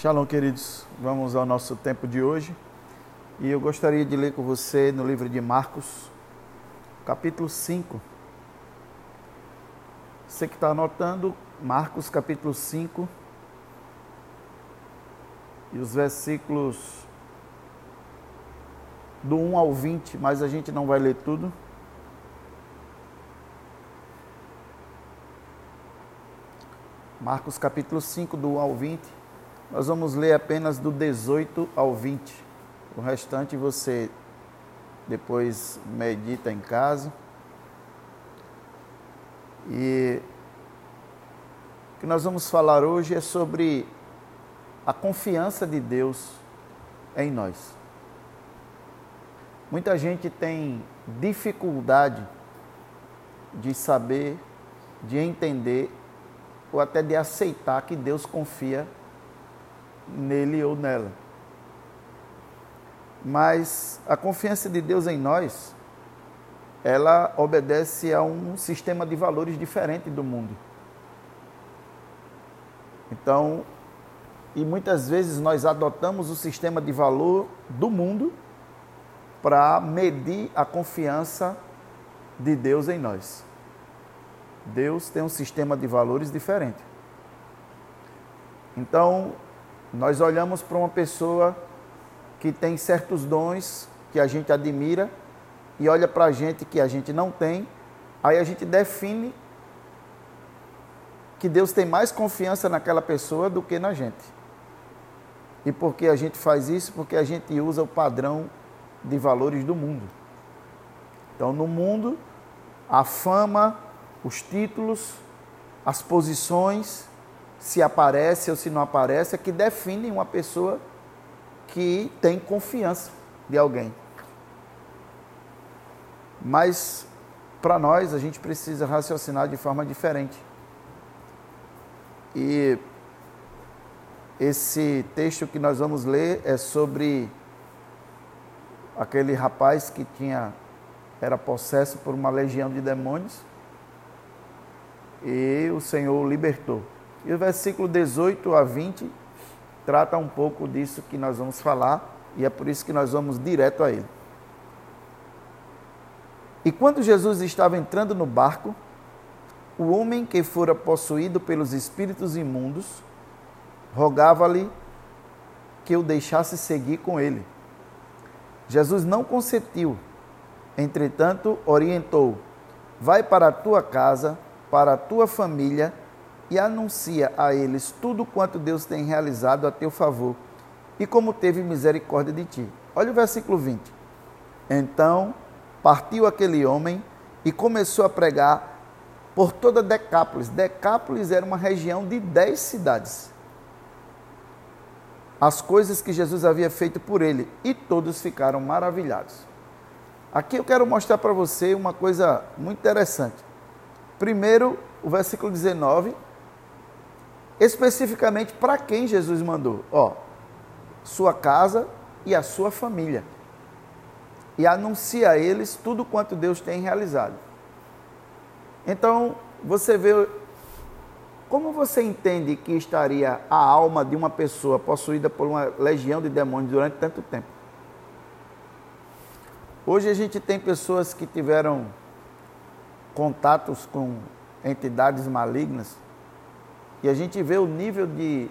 Shalom, queridos. Vamos ao nosso tempo de hoje. E eu gostaria de ler com você no livro de Marcos, capítulo 5. Você que está anotando, Marcos, capítulo 5. E os versículos do 1 ao 20, mas a gente não vai ler tudo. Marcos capítulo 5, do 1 ao 20. Nós vamos ler apenas do 18 ao 20. O restante você depois medita em casa. E o que nós vamos falar hoje é sobre a confiança de Deus em nós. Muita gente tem dificuldade de saber, de entender ou até de aceitar que Deus confia nele ou nela. Mas a confiança de Deus em nós, ela obedece a um sistema de valores diferente do mundo. Então, e muitas vezes nós adotamos o sistema de valor do mundo para medir a confiança de Deus em nós. Deus tem um sistema de valores diferente. Então, nós olhamos para uma pessoa que tem certos dons que a gente admira e olha para a gente que a gente não tem, aí a gente define que Deus tem mais confiança naquela pessoa do que na gente. E por que a gente faz isso? Porque a gente usa o padrão de valores do mundo. Então, no mundo, a fama, os títulos, as posições, se aparece ou se não aparece, é que definem uma pessoa que tem confiança de alguém. Mas para nós a gente precisa raciocinar de forma diferente. E esse texto que nós vamos ler é sobre aquele rapaz que tinha era possesso por uma legião de demônios e o Senhor o libertou. E o versículo 18 a 20 trata um pouco disso que nós vamos falar e é por isso que nós vamos direto a ele. E quando Jesus estava entrando no barco, o homem que fora possuído pelos espíritos imundos rogava-lhe que o deixasse seguir com ele. Jesus não consentiu, entretanto, orientou: Vai para a tua casa para a tua família e anuncia a eles tudo quanto Deus tem realizado a teu favor e como teve misericórdia de ti. Olha o versículo 20. Então partiu aquele homem e começou a pregar por toda Decápolis. Decápolis era uma região de dez cidades. As coisas que Jesus havia feito por ele e todos ficaram maravilhados. Aqui eu quero mostrar para você uma coisa muito interessante. Primeiro, o versículo 19, especificamente para quem Jesus mandou. Ó, sua casa e a sua família. E anuncia a eles tudo quanto Deus tem realizado. Então, você vê como você entende que estaria a alma de uma pessoa possuída por uma legião de demônios durante tanto tempo? Hoje a gente tem pessoas que tiveram contatos com entidades malignas e a gente vê o nível de,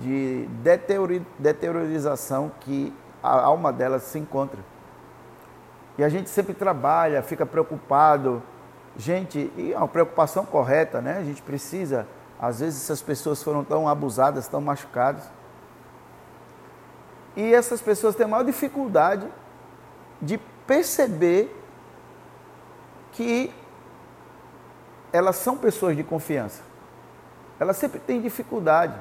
de deteriorização que a alma delas se encontra. E a gente sempre trabalha, fica preocupado. Gente, e é uma preocupação correta, né? A gente precisa, às vezes essas pessoas foram tão abusadas, tão machucadas. E essas pessoas têm a maior dificuldade de perceber que elas são pessoas de confiança. Elas sempre têm dificuldade.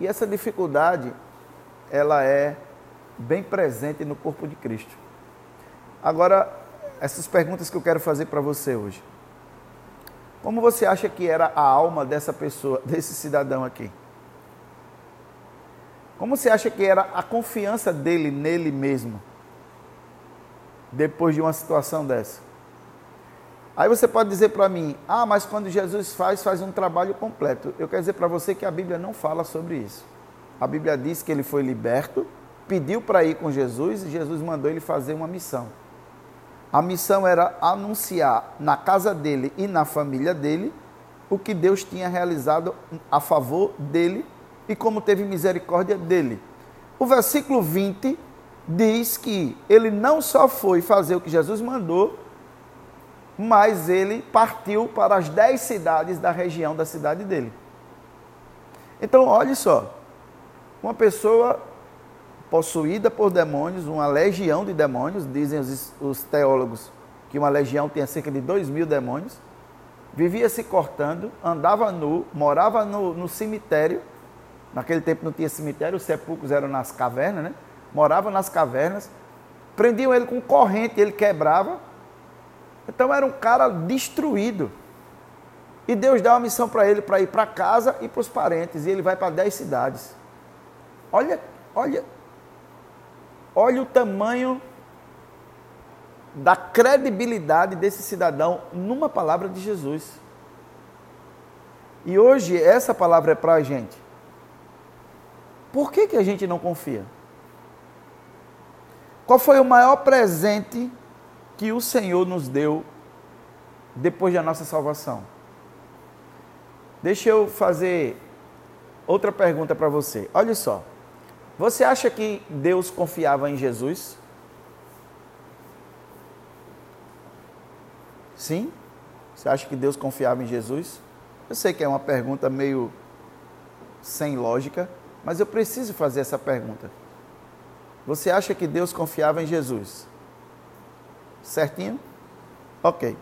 E essa dificuldade, ela é bem presente no corpo de Cristo. Agora, essas perguntas que eu quero fazer para você hoje. Como você acha que era a alma dessa pessoa, desse cidadão aqui? Como você acha que era a confiança dele nele mesmo? Depois de uma situação dessa? Aí você pode dizer para mim, ah, mas quando Jesus faz, faz um trabalho completo. Eu quero dizer para você que a Bíblia não fala sobre isso. a Bíblia diz que ele foi liberto, pediu para ir com Jesus e Jesus mandou ele fazer uma missão. A missão era anunciar na casa dele e na família dele o que Deus tinha realizado a favor dele e como teve misericórdia dele. O versículo 20 diz que ele não só foi fazer o que Jesus mandou, mas ele partiu para as dez cidades da região da cidade dele. Então, olhe só, uma pessoa possuída por demônios, uma legião de demônios, dizem os, os teólogos que uma legião tinha cerca de dois mil demônios, vivia se cortando, andava nu, morava no, no cemitério, naquele tempo não tinha cemitério, os sepulcros eram nas cavernas, né? morava nas cavernas, prendiam ele com corrente, ele quebrava. Então era um cara destruído. E Deus dá uma missão para ele para ir para casa e para os parentes, e ele vai para dez cidades. Olha, olha, olha o tamanho da credibilidade desse cidadão numa palavra de Jesus. E hoje essa palavra é para a gente. Por que, que a gente não confia? Qual foi o maior presente que o Senhor nos deu depois da nossa salvação? Deixa eu fazer outra pergunta para você. Olha só. Você acha que Deus confiava em Jesus? Sim? Você acha que Deus confiava em Jesus? Eu sei que é uma pergunta meio sem lógica, mas eu preciso fazer essa pergunta. Você acha que Deus confiava em Jesus? Certinho? Ok.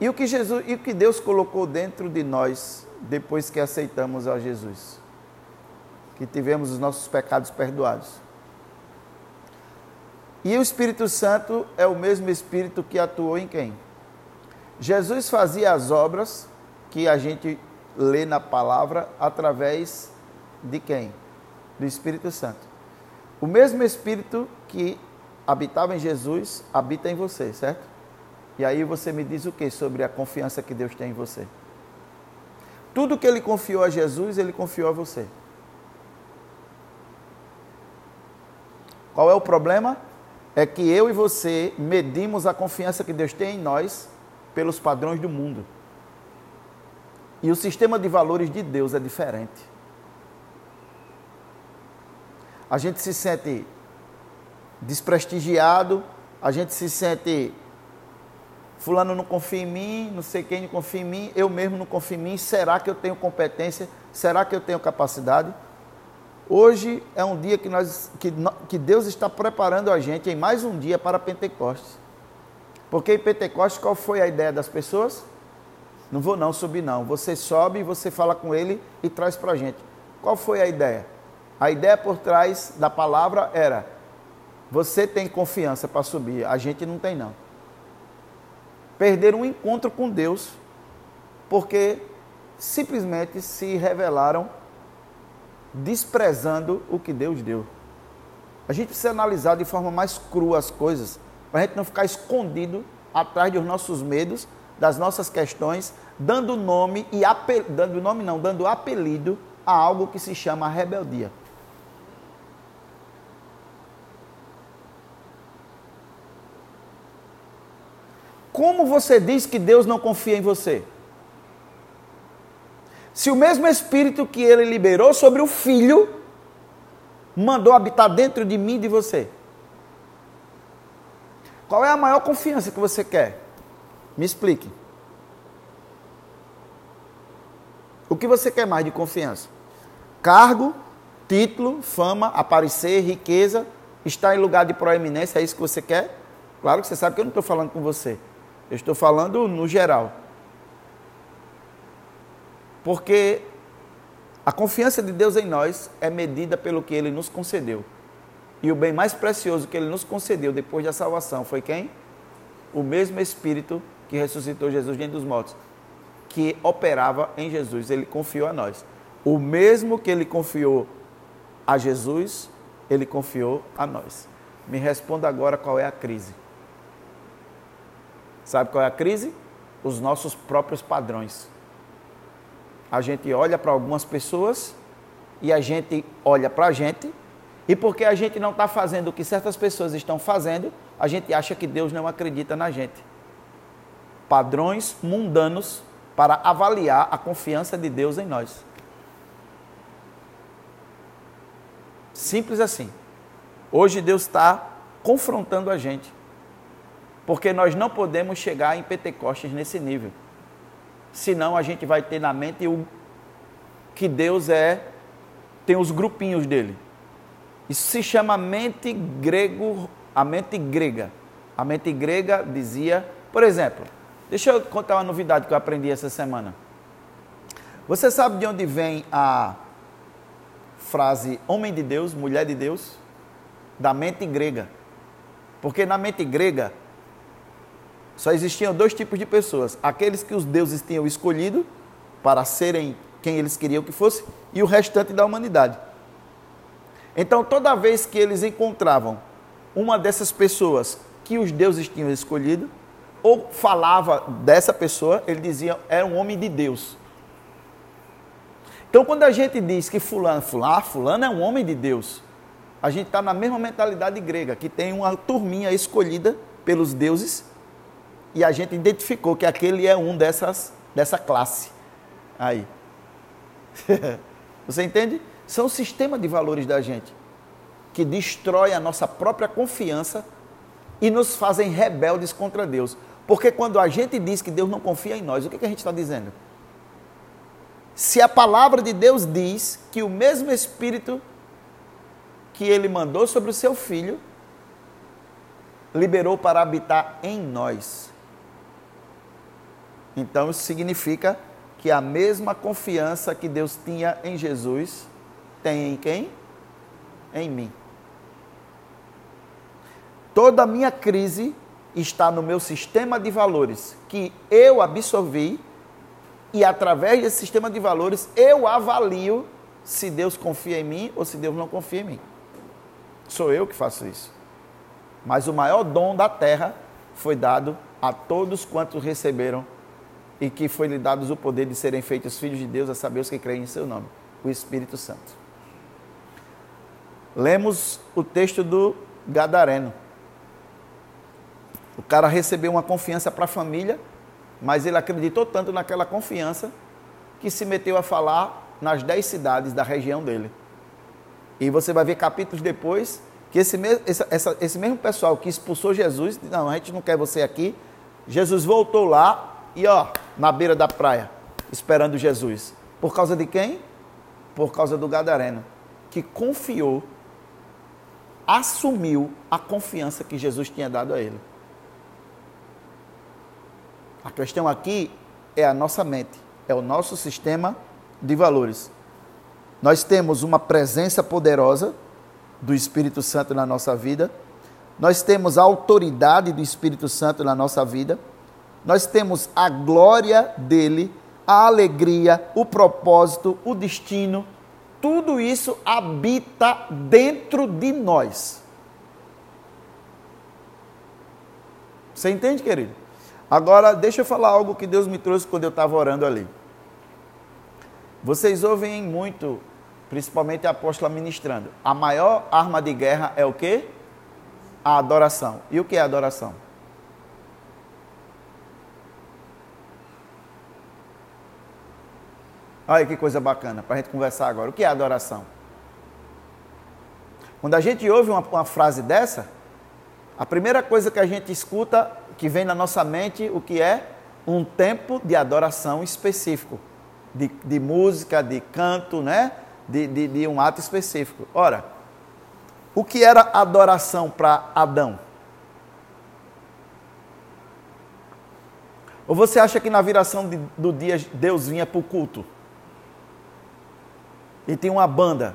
E o que Jesus, e o que Deus colocou dentro de nós depois que aceitamos a Jesus? Que tivemos os nossos pecados perdoados. E o Espírito Santo é o mesmo Espírito que atuou em quem? Jesus fazia as obras que a gente lê na palavra através de quem? Do Espírito Santo. O mesmo Espírito que habitava em Jesus habita em você, certo? E aí você me diz o que sobre a confiança que Deus tem em você? Tudo que ele confiou a Jesus, ele confiou a você. Qual é o problema? É que eu e você medimos a confiança que Deus tem em nós pelos padrões do mundo. E o sistema de valores de Deus é diferente a gente se sente desprestigiado, a gente se sente fulano não confia em mim, não sei quem não confia em mim, eu mesmo não confio em mim, será que eu tenho competência? Será que eu tenho capacidade? Hoje é um dia que, nós, que, que Deus está preparando a gente em mais um dia para Pentecostes. Porque em Pentecostes qual foi a ideia das pessoas? Não vou não subir não. Você sobe, você fala com ele e traz para a gente. Qual foi a ideia? A ideia por trás da palavra era: você tem confiança para subir, a gente não tem não. Perderam um encontro com Deus porque simplesmente se revelaram desprezando o que Deus deu. A gente precisa analisar de forma mais crua as coisas, para a gente não ficar escondido atrás dos nossos medos, das nossas questões, dando nome e apel... dando nome não, dando apelido a algo que se chama rebeldia. Como você diz que Deus não confia em você? Se o mesmo Espírito que ele liberou sobre o Filho mandou habitar dentro de mim e de você. Qual é a maior confiança que você quer? Me explique. O que você quer mais de confiança? Cargo, título, fama, aparecer, riqueza, estar em lugar de proeminência, é isso que você quer? Claro que você sabe que eu não estou falando com você. Eu estou falando no geral. Porque a confiança de Deus em nós é medida pelo que ele nos concedeu. E o bem mais precioso que ele nos concedeu depois da salvação foi quem? O mesmo Espírito que ressuscitou Jesus diante dos mortos, que operava em Jesus, ele confiou a nós. O mesmo que ele confiou a Jesus, ele confiou a nós. Me responda agora qual é a crise. Sabe qual é a crise? Os nossos próprios padrões. a gente olha para algumas pessoas e a gente olha para a gente, e porque a gente não está fazendo o que certas pessoas estão fazendo, a gente acha que Deus não acredita na gente. Padrões mundanos para avaliar a confiança de Deus em nós. Simples assim. Hoje Deus está confrontando a gente. Porque nós não podemos chegar em Pentecostes nesse nível. Senão a gente vai ter na mente o que Deus é, tem os grupinhos dele. Isso se chama mente grego, a mente grega. A mente grega dizia, por exemplo, deixa eu contar uma novidade que eu aprendi essa semana. Você sabe de onde vem a frase homem de Deus, mulher de Deus? Da mente grega. Porque na mente grega só existiam dois tipos de pessoas: aqueles que os deuses tinham escolhido para serem quem eles queriam que fosse, e o restante da humanidade. Então, toda vez que eles encontravam uma dessas pessoas que os deuses tinham escolhido, ou falava dessa pessoa, ele dizia era um homem de Deus. Então, quando a gente diz que fulano, fulano, ah, fulano é um homem de Deus, a gente está na mesma mentalidade grega, que tem uma turminha escolhida pelos deuses, e a gente identificou que aquele é um dessas, dessa classe. Aí. Você entende? São o sistema de valores da gente que destrói a nossa própria confiança e nos fazem rebeldes contra Deus. Porque quando a gente diz que Deus não confia em nós, o que, que a gente está dizendo? Se a palavra de Deus diz que o mesmo Espírito que ele mandou sobre o seu filho liberou para habitar em nós. Então isso significa que a mesma confiança que Deus tinha em Jesus tem em quem? Em mim. Toda a minha crise está no meu sistema de valores que eu absorvi e através desse sistema de valores eu avalio se Deus confia em mim ou se Deus não confia em mim. Sou eu que faço isso. Mas o maior dom da terra foi dado a todos quantos receberam e que foi lhe dado o poder de serem feitos filhos de Deus, a saber os que creem em seu nome, o Espírito Santo. Lemos o texto do Gadareno. O cara recebeu uma confiança para a família, mas ele acreditou tanto naquela confiança que se meteu a falar nas dez cidades da região dele. E você vai ver capítulos depois que esse mesmo, essa, esse mesmo pessoal que expulsou Jesus, não, a gente não quer você aqui. Jesus voltou lá e ó, na beira da praia, esperando Jesus. Por causa de quem? Por causa do Gadareno, que confiou, assumiu a confiança que Jesus tinha dado a ele. A questão aqui é a nossa mente, é o nosso sistema de valores. Nós temos uma presença poderosa do Espírito Santo na nossa vida, nós temos a autoridade do Espírito Santo na nossa vida nós temos a glória dele, a alegria, o propósito, o destino, tudo isso habita dentro de nós. Você entende, querido? Agora, deixa eu falar algo que Deus me trouxe quando eu estava orando ali. Vocês ouvem muito, principalmente a apóstola ministrando. A maior arma de guerra é o quê? A adoração. E o que é adoração? Olha que coisa bacana para a gente conversar agora. O que é adoração? Quando a gente ouve uma, uma, frase dessa, a primeira coisa que a gente escuta, que vem na nossa mente, o que é? Um tempo de adoração específico, de, de música, de canto, né? De, de, de um ato específico. Ora, o que era adoração para Adão? Ou você acha que na viração de, do dia Deus vinha para o culto? E tinha uma banda.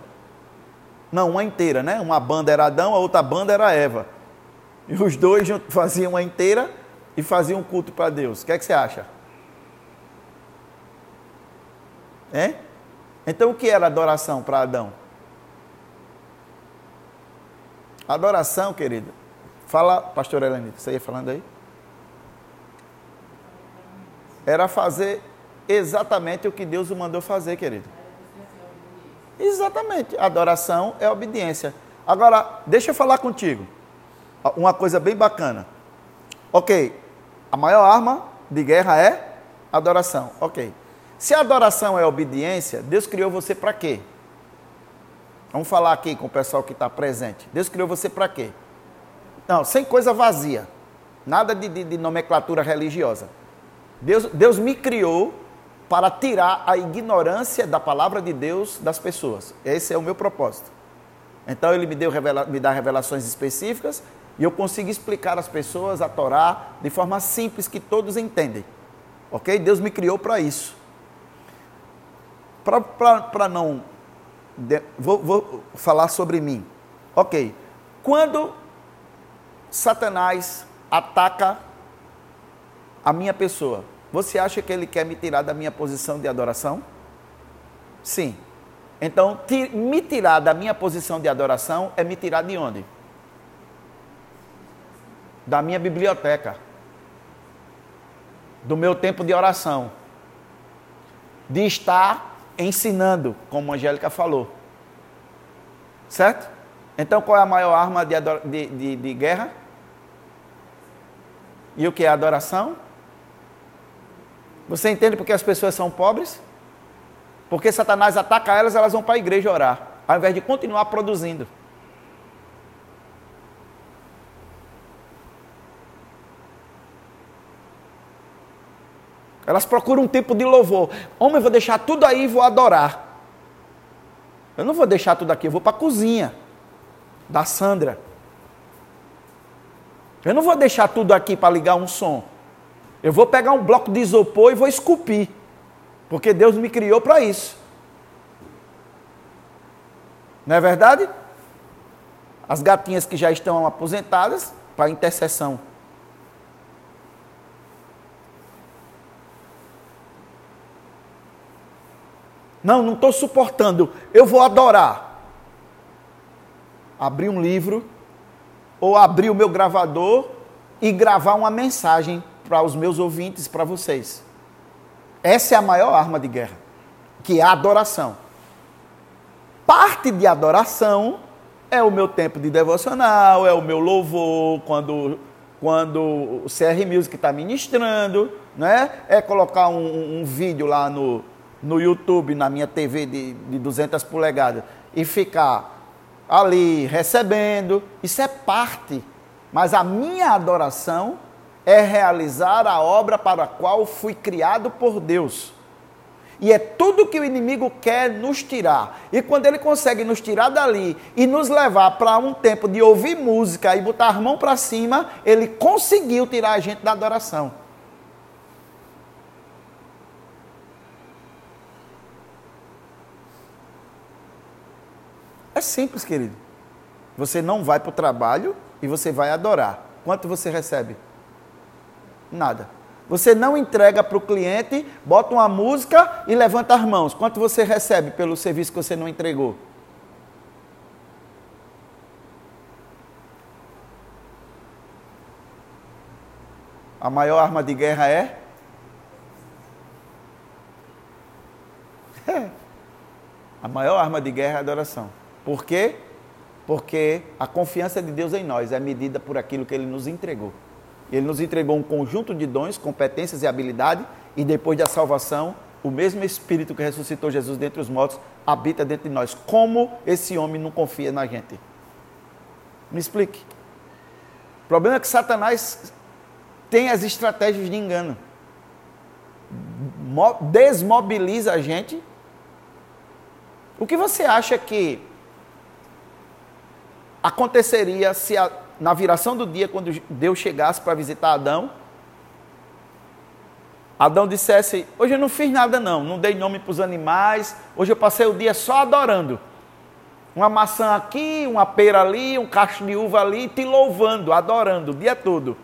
Não, uma inteira, né? Uma banda era Adão, a outra banda era Eva. E os dois faziam uma inteira e faziam um culto para Deus. O que é que você acha? É? Então o que era adoração para Adão? Adoração, querido. Fala, pastor Elenita, você ia falando aí? Era fazer exatamente o que Deus o mandou fazer, querido. Exatamente. Adoração é obediência. Agora, deixa eu falar contigo. Uma coisa bem bacana. Ok, a maior arma de guerra é adoração. Ok. Se a adoração é obediência, Deus criou você para quê? Vamos falar aqui com o pessoal que está presente. Deus criou você para quê? Não, sem coisa vazia. Nada de, de, de nomenclatura religiosa. Deus, Deus me criou para tirar a ignorância da palavra de Deus das pessoas. Esse é o meu propósito. Então ele me, deu, me dá revelações específicas e eu consigo explicar às pessoas a Torá de forma simples que todos entendem. Ok? Deus me criou para isso. Para não. De, vou, vou falar sobre mim. Ok. Quando Satanás ataca a minha pessoa, você acha que ele quer me tirar da minha posição de adoração? Sim. Então, me tirar da minha posição de adoração é me tirar de onde? Da minha biblioteca. Do meu tempo de oração. De estar ensinando, como a Angélica falou. Certo? Então, qual é a maior arma de, de, de, de guerra? E o que é adoração? Você entende porque as pessoas são pobres? Porque Satanás ataca elas, elas vão para a igreja orar, ao invés de continuar produzindo. Elas procuram um tempo de louvor. Homem, eu vou deixar tudo aí e vou adorar. Eu não vou deixar tudo aqui, eu vou para a cozinha da Sandra. Eu não vou deixar tudo aqui para ligar um som. Eu vou pegar um bloco de isopor e vou esculpir. Porque Deus me criou para isso. Não é verdade? As gatinhas que já estão aposentadas para intercessão. Não, não estou suportando. Eu vou adorar. Abrir um livro ou abrir o meu gravador e gravar uma mensagem para os meus ouvintes, para vocês. Essa é a maior arma de guerra, que é a adoração. Parte de adoração é o meu tempo de devocional, é o meu louvor quando quando o CR Music está ministrando, né? é colocar um, um, vídeo lá no, no YouTube, na minha TV de, de 200 polegadas, e ficar ali recebendo. Isso é parte. Mas a minha adoração é realizar a obra para a qual fui criado por Deus. E é tudo que o inimigo quer nos tirar. E quando ele consegue nos tirar dali e nos levar para um tempo de ouvir música e botar a mão para cima, ele conseguiu tirar a gente da adoração. É simples, querido. Você não vai para o trabalho e você vai adorar. Quanto você recebe? Nada. Você não entrega para o cliente, bota uma música e levanta as mãos. Quanto você recebe pelo serviço que você não entregou? A maior arma de guerra é? é. A maior arma de guerra é a adoração. Por quê? Porque a confiança de Deus em nós é medida por aquilo que Ele nos entregou. Ele nos entregou um conjunto de dons, competências e habilidade, e depois da salvação, o mesmo Espírito que ressuscitou Jesus dentre os mortos habita dentro de nós. Como esse homem não confia na gente? Me explique. O problema é que Satanás tem as estratégias de engano. Desmobiliza a gente. O que você acha que aconteceria se a na viração do dia, quando Deus chegasse para visitar Adão, Adão dissesse: Hoje eu não fiz nada, não, não dei nome para os animais, hoje eu passei o dia só adorando. Uma maçã aqui, uma pera ali, um cacho de uva ali, te louvando, adorando o dia todo.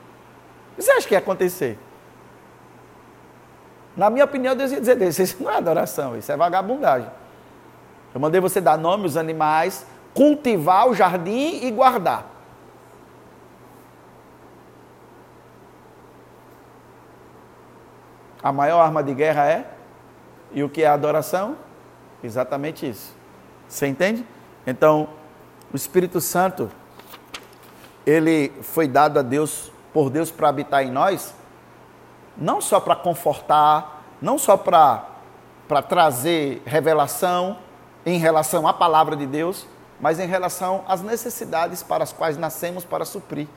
Você acha que ia acontecer? Na minha opinião, Deus ia dizer Isso não é adoração, isso é vagabundagem. Eu mandei você dar nome aos animais, cultivar o jardim e guardar. A maior arma de guerra é E o que é adoração? Exatamente isso. Você entende? Então, o Espírito Santo, ele foi dado a Deus, por Deus para habitar em nós, não só para confortar, não só para trazer revelação em relação à palavra de Deus, mas em relação às necessidades para as quais nascemos para suprir.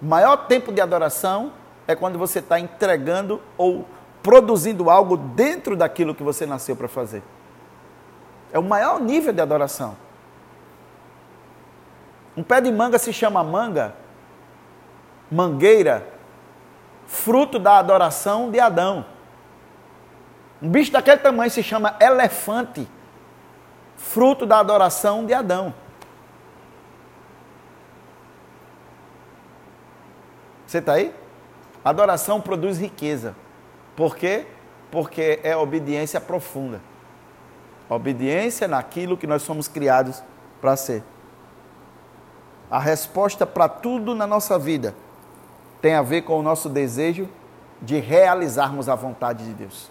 Maior tempo de adoração é quando você está entregando ou produzindo algo dentro daquilo que você nasceu para fazer. É o maior nível de adoração. Um pé de manga se chama manga, mangueira, fruto da adoração de Adão. Um bicho daquele tamanho se chama elefante, fruto da adoração de Adão. Você está aí? Adoração produz riqueza. Por quê? Porque é obediência profunda. Obediência naquilo que nós somos criados para ser. A resposta para tudo na nossa vida tem a ver com o nosso desejo de realizarmos a vontade de Deus.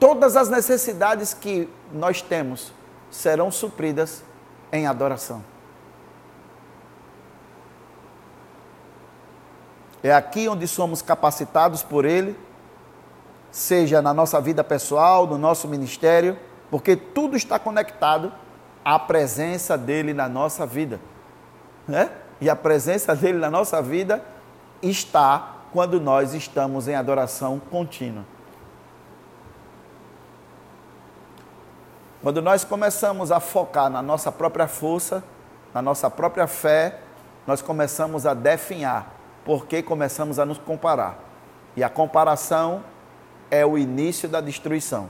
Todas as necessidades que nós temos serão supridas em adoração. É aqui onde somos capacitados por Ele, seja na nossa vida pessoal, no nosso ministério, porque tudo está conectado à presença dele na nossa vida. Né? E a presença dele na nossa vida está quando nós estamos em adoração contínua. Quando nós começamos a focar na nossa própria força, na nossa própria fé, nós começamos a definhar porque começamos a nos comparar. E a comparação é o início da destruição.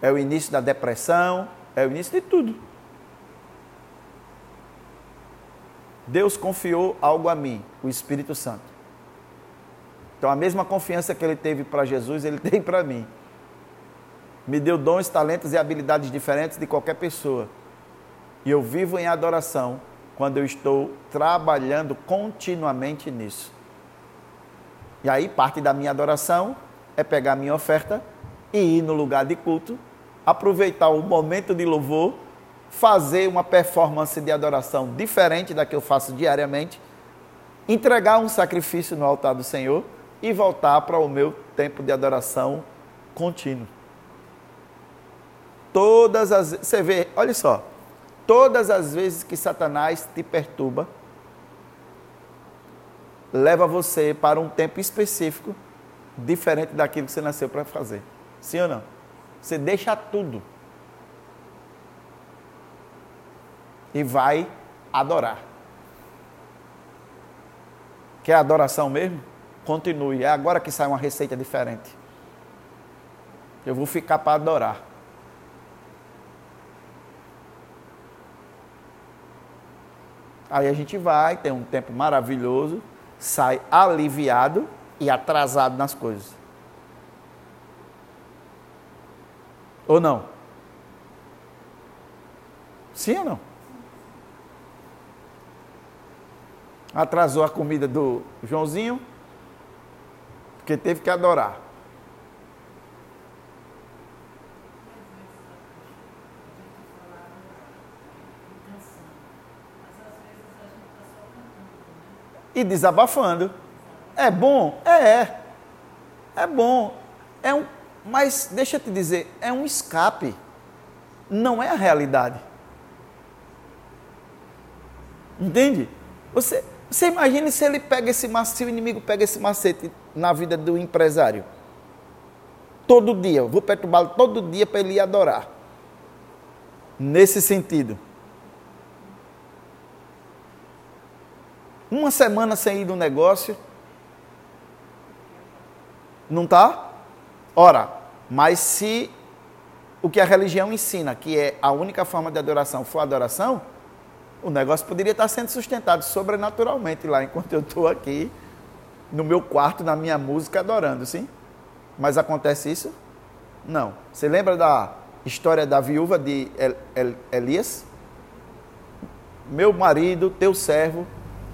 É o início da depressão, é o início de tudo. Deus confiou algo a mim, o Espírito Santo. Então a mesma confiança que ele teve para Jesus, ele tem para mim. Me deu dons, talentos e habilidades diferentes de qualquer pessoa. E eu vivo em adoração quando eu estou trabalhando continuamente nisso. E aí, parte da minha adoração é pegar a minha oferta e ir no lugar de culto, aproveitar o momento de louvor, fazer uma performance de adoração diferente da que eu faço diariamente, entregar um sacrifício no altar do Senhor e voltar para o meu tempo de adoração contínuo. Todas as. Você vê, olha só, todas as vezes que Satanás te perturba, leva você para um tempo específico, diferente daquilo que você nasceu para fazer. Sim ou não? Você deixa tudo e vai adorar. Quer adoração mesmo? Continue. É agora que sai uma receita diferente. Eu vou ficar para adorar. Aí a gente vai, tem um tempo maravilhoso, sai aliviado e atrasado nas coisas. Ou não? Sim ou não? Atrasou a comida do Joãozinho, porque teve que adorar. E desabafando. É bom? É, é. É bom. É um, mas deixa eu te dizer, é um escape. Não é a realidade. Entende? Você, você imagine se ele pega esse macete, se o inimigo pega esse macete na vida do empresário. Todo dia, vou perturbá-lo todo dia para ele adorar. Nesse sentido. Uma semana sem ir no negócio. Não está? Ora, mas se o que a religião ensina, que é a única forma de adoração, for adoração, o negócio poderia estar sendo sustentado sobrenaturalmente lá, enquanto eu estou aqui no meu quarto, na minha música, adorando, sim? Mas acontece isso? Não. Você lembra da história da viúva de Elias? Meu marido, teu servo,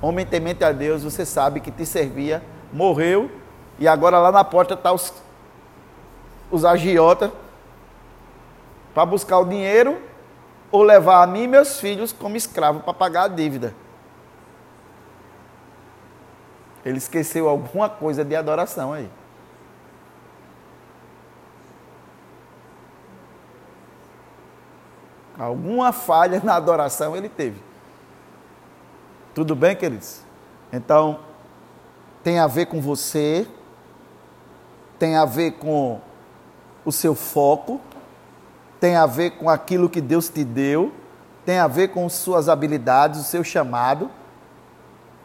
homem temente a Deus, você sabe que te servia morreu, e agora lá na porta está os, os agiotas para buscar o dinheiro ou levar a mim e meus filhos como escravo para pagar a dívida. Ele esqueceu alguma coisa de adoração aí. Alguma falha na adoração ele teve. Tudo bem, queridos? Então, tem a ver com você, tem a ver com o seu foco, tem a ver com aquilo que Deus te deu, tem a ver com suas habilidades, o seu chamado,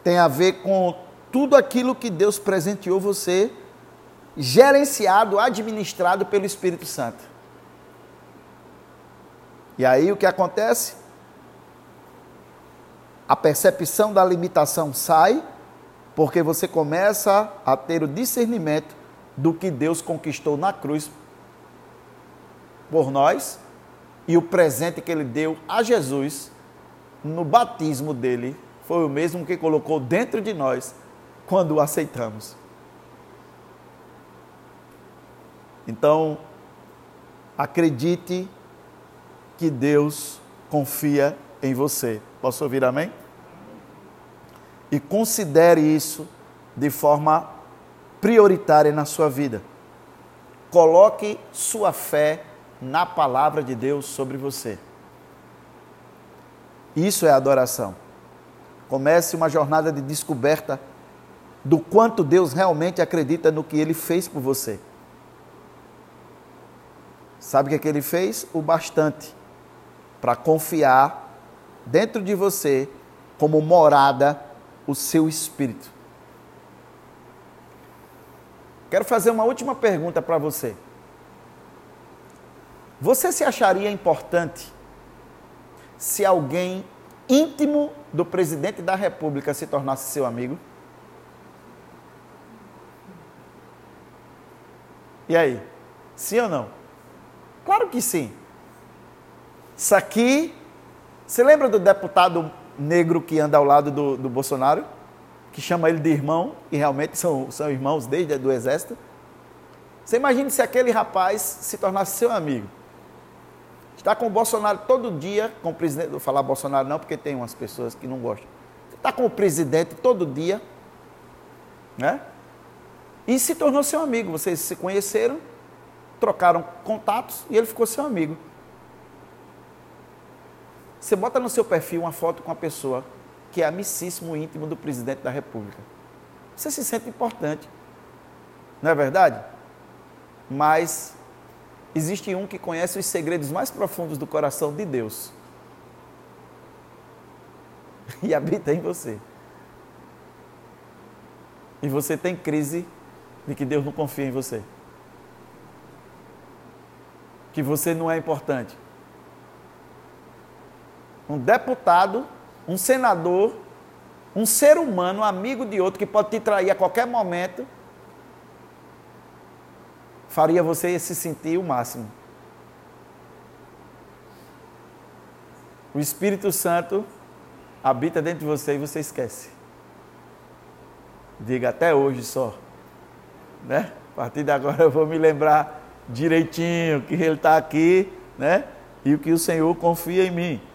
tem a ver com tudo aquilo que Deus presenteou você, gerenciado, administrado pelo Espírito Santo. E aí o que acontece? A percepção da limitação sai, porque você começa a ter o discernimento do que Deus conquistou na cruz por nós e o presente que ele deu a Jesus no batismo dele foi o mesmo que colocou dentro de nós quando o aceitamos. Então, acredite que Deus confia em você. Posso ouvir amém? E considere isso de forma prioritária na sua vida. Coloque sua fé na palavra de Deus sobre você. Isso é adoração. Comece uma jornada de descoberta do quanto Deus realmente acredita no que ele fez por você. Sabe o que, é que ele fez? O bastante para confiar dentro de você como morada o seu espírito. Quero fazer uma última pergunta para você. Você se acharia importante se alguém íntimo do presidente da República se tornasse seu amigo? E aí? Sim ou não? Claro que sim. Isso aqui. Você lembra do deputado negro que anda ao lado do, do Bolsonaro? Que chama ele de irmão, e realmente são, são irmãos desde do exército. Você imagine se aquele rapaz se tornasse seu amigo. Está com o Bolsonaro todo dia, com o presidente. Vou falar Bolsonaro não, porque tem umas pessoas que não gostam. Está com o presidente todo dia, né? E se tornou seu amigo. Vocês se conheceram, trocaram contatos e ele ficou seu amigo. Você bota no seu perfil uma foto com a pessoa que é amicíssimo íntimo do presidente da República. Você se sente importante. Não é verdade? Mas existe um que conhece os segredos mais profundos do coração de Deus. E habita em você. E você tem crise de que Deus não confia em você. Que você não é importante um deputado, um senador, um ser humano, amigo de outro, que pode te trair a qualquer momento, faria você se sentir o máximo. O Espírito Santo habita dentro de você e você esquece. Diga até hoje só. Né? A partir de agora eu vou me lembrar direitinho que Ele está aqui, né? E o que o Senhor confia em mim.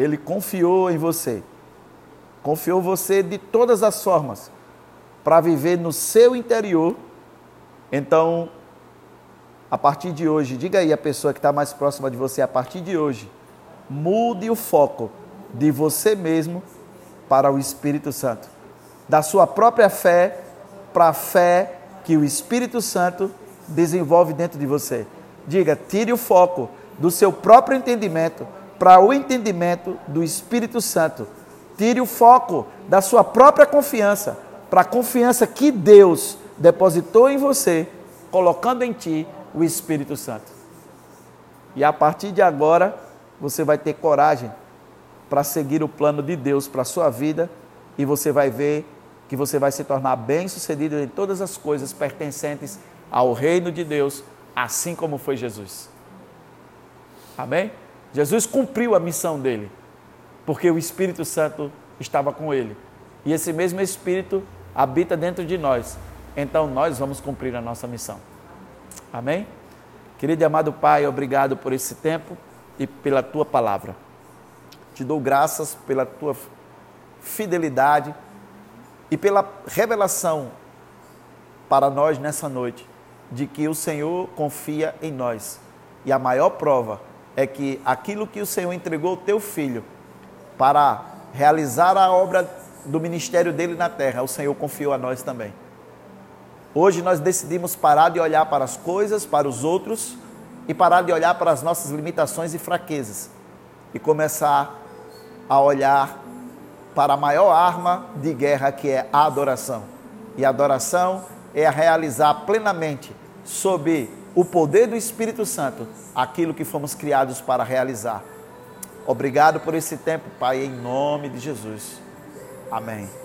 Ele confiou em você. Confiou você de todas as formas para viver no seu interior. Então, a partir de hoje, diga aí a pessoa que está mais próxima de você, a partir de hoje, mude o foco de você mesmo para o Espírito Santo. Da sua própria fé para a fé que o Espírito Santo desenvolve dentro de você. Diga, tire o foco do seu próprio entendimento para o entendimento do Espírito Santo. Tire o foco da sua própria confiança para a confiança que Deus depositou em você, colocando em ti o Espírito Santo. E a partir de agora, você vai ter coragem para seguir o plano de Deus para a sua vida e você vai ver que você vai se tornar bem-sucedido em todas as coisas pertencentes ao reino de Deus, assim como foi Jesus. Amém? Jesus cumpriu a missão dele, porque o Espírito Santo estava com ele. E esse mesmo Espírito habita dentro de nós, então nós vamos cumprir a nossa missão. Amém? Querido e amado Pai, obrigado por esse tempo e pela tua palavra. Te dou graças pela tua fidelidade e pela revelação para nós nessa noite de que o Senhor confia em nós. E a maior prova é que aquilo que o Senhor entregou ao teu filho para realizar a obra do ministério dele na terra, o Senhor confiou a nós também. Hoje nós decidimos parar de olhar para as coisas, para os outros e parar de olhar para as nossas limitações e fraquezas e começar a olhar para a maior arma de guerra que é a adoração. E a adoração é realizar plenamente, sob o poder do Espírito Santo, aquilo que fomos criados para realizar. Obrigado por esse tempo, Pai, em nome de Jesus. Amém.